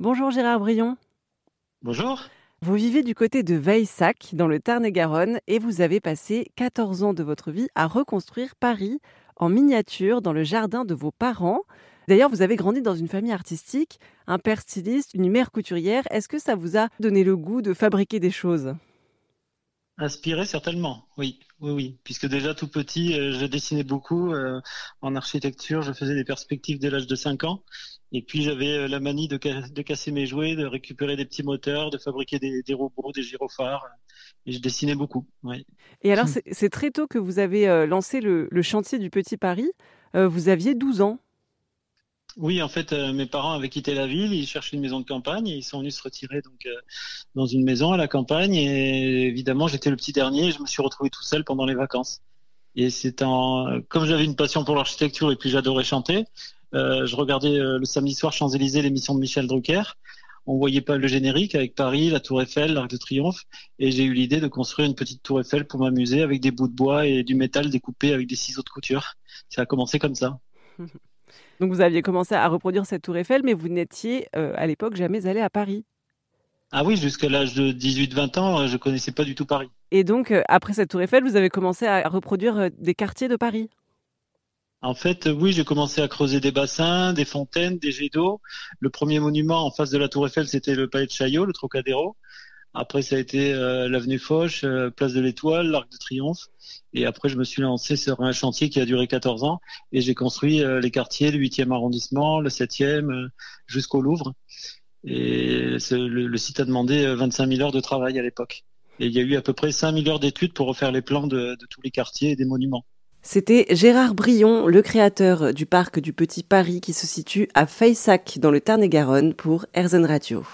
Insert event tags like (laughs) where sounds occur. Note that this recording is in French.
Bonjour Gérard Brion. Bonjour. Vous vivez du côté de Veilsac, dans le Tarn-et-Garonne, et vous avez passé 14 ans de votre vie à reconstruire Paris en miniature dans le jardin de vos parents. D'ailleurs, vous avez grandi dans une famille artistique, un père styliste, une mère couturière. Est-ce que ça vous a donné le goût de fabriquer des choses? Inspiré certainement, oui, oui, oui. Puisque déjà tout petit, euh, je dessinais beaucoup euh, en architecture. Je faisais des perspectives dès l'âge de 5 ans. Et puis j'avais euh, la manie de, casser mes jouets, de récupérer des petits moteurs, de fabriquer des, robots, des gyrophares. Et je dessinais beaucoup. Et alors c'est très tôt que vous avez lancé le, le, chantier du Petit Paris. vous aviez 12 ans. Oui, en fait, euh, mes parents avaient quitté la ville, ils cherchaient une maison de campagne et ils sont venus se retirer donc euh, dans une maison à la campagne. Et évidemment, j'étais le petit dernier, et je me suis retrouvé tout seul pendant les vacances. Et c'est en, comme j'avais une passion pour l'architecture et puis j'adorais chanter, euh, je regardais le samedi soir Champs-Élysées l'émission de Michel Drucker. On voyait pas le générique avec Paris, la Tour Eiffel, l'Arc de Triomphe, et j'ai eu l'idée de construire une petite Tour Eiffel pour m'amuser avec des bouts de bois et du métal découpé avec des ciseaux de couture. Ça a commencé comme ça. (laughs) Donc vous aviez commencé à reproduire cette tour Eiffel, mais vous n'étiez euh, à l'époque jamais allé à Paris. Ah oui, jusqu'à l'âge de 18-20 ans, euh, je connaissais pas du tout Paris. Et donc, euh, après cette tour Eiffel, vous avez commencé à reproduire des quartiers de Paris en fait, oui, j'ai commencé à creuser des bassins, des fontaines, des jets d'eau. Le premier monument en face de la Tour Eiffel, c'était le palais de Chaillot, le Trocadéro. Après, ça a été euh, l'avenue Foch, euh, place de l'Étoile, l'Arc de Triomphe. Et après, je me suis lancé sur un chantier qui a duré 14 ans et j'ai construit euh, les quartiers, le 8e arrondissement, le 7e, jusqu'au Louvre. Et le, site a demandé 25 000 heures de travail à l'époque. Et il y a eu à peu près 5 000 heures d'études pour refaire les plans de, de tous les quartiers et des monuments. C'était Gérard Brion, le créateur du parc du Petit Paris qui se situe à Feyssac dans le Tarn-et-Garonne pour Erzen Radio.